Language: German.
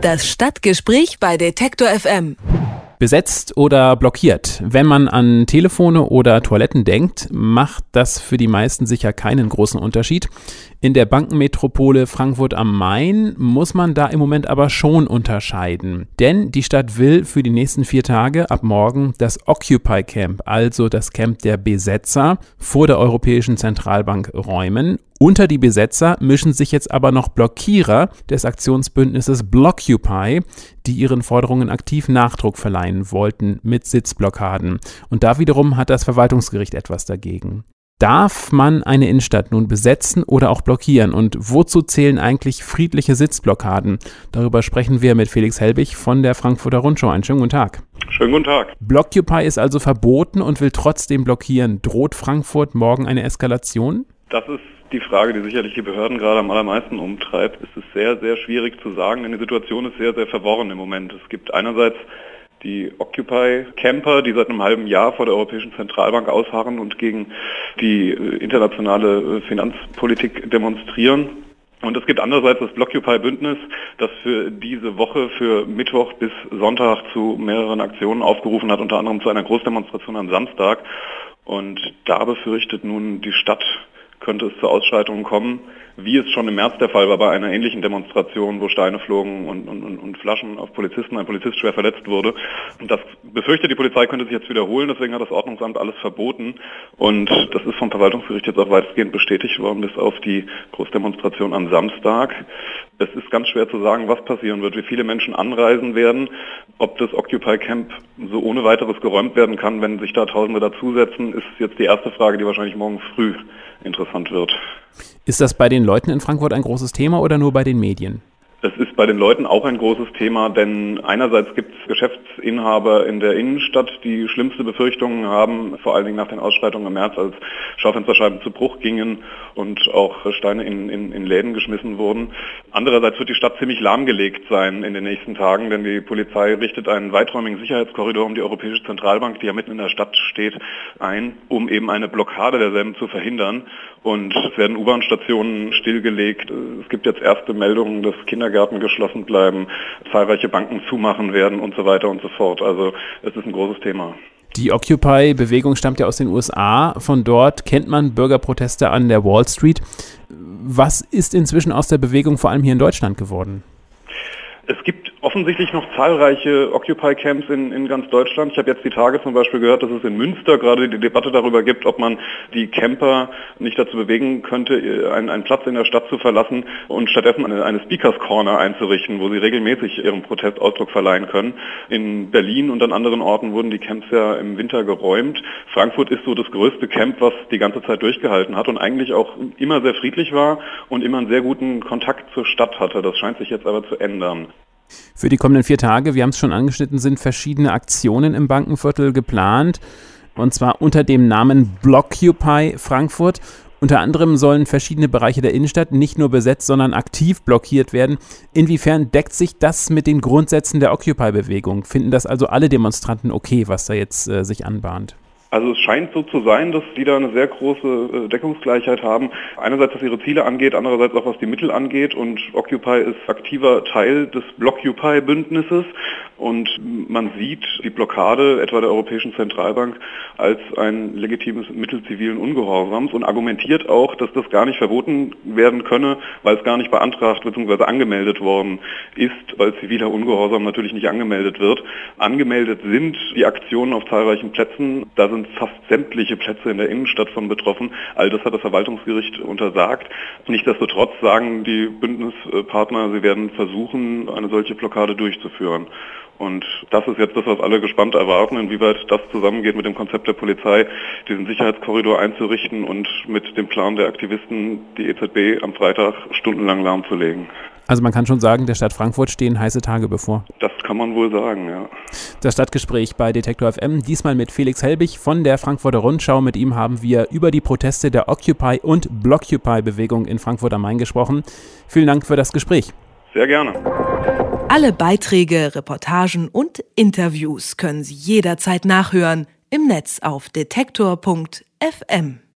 Das Stadtgespräch bei Detektor FM besetzt oder blockiert. Wenn man an Telefone oder Toiletten denkt, macht das für die meisten sicher keinen großen Unterschied. In der Bankenmetropole Frankfurt am Main muss man da im Moment aber schon unterscheiden. Denn die Stadt will für die nächsten vier Tage ab morgen das Occupy Camp, also das Camp der Besetzer, vor der Europäischen Zentralbank räumen. Unter die Besetzer mischen sich jetzt aber noch Blockierer des Aktionsbündnisses Blockupy, die ihren Forderungen aktiv Nachdruck verleihen wollten mit Sitzblockaden. Und da wiederum hat das Verwaltungsgericht etwas dagegen. Darf man eine Innenstadt nun besetzen oder auch blockieren? Und wozu zählen eigentlich friedliche Sitzblockaden? Darüber sprechen wir mit Felix Helbig von der Frankfurter Rundschau. Einen schönen guten Tag. Schönen guten Tag. Blockupy ist also verboten und will trotzdem blockieren. Droht Frankfurt morgen eine Eskalation? Das ist die Frage, die sicherlich die Behörden gerade am allermeisten umtreibt. Es ist sehr, sehr schwierig zu sagen, denn die Situation ist sehr, sehr verworren im Moment. Es gibt einerseits die Occupy-Camper, die seit einem halben Jahr vor der Europäischen Zentralbank ausharren und gegen die äh, internationale äh, Finanzpolitik demonstrieren. Und es gibt andererseits das Blockupy-Bündnis, das für diese Woche, für Mittwoch bis Sonntag zu mehreren Aktionen aufgerufen hat, unter anderem zu einer Großdemonstration am Samstag. Und da befürchtet nun die Stadt, könnte es zu Ausschreitungen kommen wie es schon im März der Fall war bei einer ähnlichen Demonstration, wo Steine flogen und, und, und Flaschen auf Polizisten, ein Polizist schwer verletzt wurde. Und das befürchtet die Polizei könnte sich jetzt wiederholen, deswegen hat das Ordnungsamt alles verboten. Und das ist vom Verwaltungsgericht jetzt auch weitestgehend bestätigt worden, bis auf die Großdemonstration am Samstag. Es ist ganz schwer zu sagen, was passieren wird, wie viele Menschen anreisen werden, ob das Occupy Camp so ohne weiteres geräumt werden kann, wenn sich da Tausende dazusetzen, ist jetzt die erste Frage, die wahrscheinlich morgen früh interessant wird. Ist das bei den Leuten in Frankfurt ein großes Thema oder nur bei den Medien? Das ist bei den Leuten auch ein großes Thema, denn einerseits gibt es Geschäftsinhaber in der Innenstadt, die schlimmste Befürchtungen haben, vor allen Dingen nach den Ausschreitungen im März, als Schaufensterscheiben zu Bruch gingen und auch Steine in, in, in Läden geschmissen wurden. Andererseits wird die Stadt ziemlich lahmgelegt sein in den nächsten Tagen, denn die Polizei richtet einen weiträumigen Sicherheitskorridor um die Europäische Zentralbank, die ja mitten in der Stadt steht, ein, um eben eine Blockade derselben zu verhindern. Und es werden U-Bahn-Stationen stillgelegt. Es gibt jetzt erste Meldungen, dass Kindergärten geschlossen bleiben, zahlreiche Banken zumachen werden und so weiter und so fort. Also es ist ein großes Thema. Die Occupy-Bewegung stammt ja aus den USA. Von dort kennt man Bürgerproteste an der Wall Street. Was ist inzwischen aus der Bewegung vor allem hier in Deutschland geworden? Es gibt offensichtlich noch zahlreiche Occupy-Camps in, in ganz Deutschland. Ich habe jetzt die Tage zum Beispiel gehört, dass es in Münster gerade die Debatte darüber gibt, ob man die Camper nicht dazu bewegen könnte, einen, einen Platz in der Stadt zu verlassen und stattdessen eine, eine Speakers Corner einzurichten, wo sie regelmäßig ihrem Protest Ausdruck verleihen können. In Berlin und an anderen Orten wurden die Camps ja im Winter geräumt. Frankfurt ist so das größte Camp, was die ganze Zeit durchgehalten hat und eigentlich auch immer sehr friedlich war und immer einen sehr guten Kontakt zur Stadt hatte. Das scheint sich jetzt aber zu ändern. Für die kommenden vier Tage, wir haben es schon angeschnitten, sind verschiedene Aktionen im Bankenviertel geplant. Und zwar unter dem Namen Blockupy Frankfurt. Unter anderem sollen verschiedene Bereiche der Innenstadt nicht nur besetzt, sondern aktiv blockiert werden. Inwiefern deckt sich das mit den Grundsätzen der Occupy-Bewegung? Finden das also alle Demonstranten okay, was da jetzt äh, sich anbahnt? Also es scheint so zu sein, dass die da eine sehr große äh, Deckungsgleichheit haben. Einerseits was ihre Ziele angeht, andererseits auch was die Mittel angeht. Und Occupy ist aktiver Teil des Blockupy-Bündnisses. Und man sieht die Blockade etwa der Europäischen Zentralbank als ein legitimes Mittel zivilen Ungehorsams und argumentiert auch, dass das gar nicht verboten werden könne, weil es gar nicht beantragt bzw. angemeldet worden ist, weil ziviler Ungehorsam natürlich nicht angemeldet wird. Angemeldet sind die Aktionen auf zahlreichen Plätzen. Da sind fast sämtliche Plätze in der Innenstadt von betroffen. All das hat das Verwaltungsgericht untersagt. Nichtsdestotrotz sagen die Bündnispartner, sie werden versuchen, eine solche Blockade durchzuführen. Und das ist jetzt das, was alle gespannt erwarten, inwieweit das zusammengeht mit dem Konzept der Polizei, diesen Sicherheitskorridor einzurichten und mit dem Plan der Aktivisten, die EZB am Freitag stundenlang lahmzulegen. Also man kann schon sagen, der Stadt Frankfurt stehen heiße Tage bevor. Das kann man wohl sagen, ja. Das Stadtgespräch bei Detektor FM, diesmal mit Felix Helbig von der Frankfurter Rundschau. Mit ihm haben wir über die Proteste der Occupy- und Blockupy-Bewegung in Frankfurt am Main gesprochen. Vielen Dank für das Gespräch. Sehr gerne. Alle Beiträge, Reportagen und Interviews können Sie jederzeit nachhören im Netz auf detektor.fm.